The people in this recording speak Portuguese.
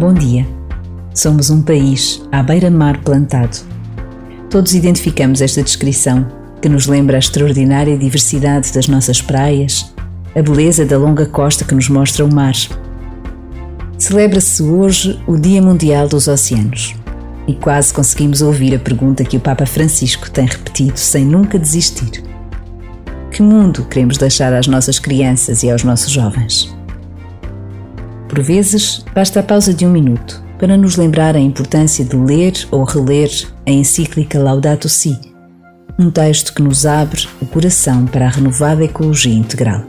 Bom dia. Somos um país à beira-mar plantado. Todos identificamos esta descrição, que nos lembra a extraordinária diversidade das nossas praias, a beleza da longa costa que nos mostra o mar. Celebra-se hoje o Dia Mundial dos Oceanos e quase conseguimos ouvir a pergunta que o Papa Francisco tem repetido sem nunca desistir: Que mundo queremos deixar às nossas crianças e aos nossos jovens? Por vezes, basta a pausa de um minuto para nos lembrar a importância de ler ou reler a encíclica Laudato Si, um texto que nos abre o coração para a renovada ecologia integral.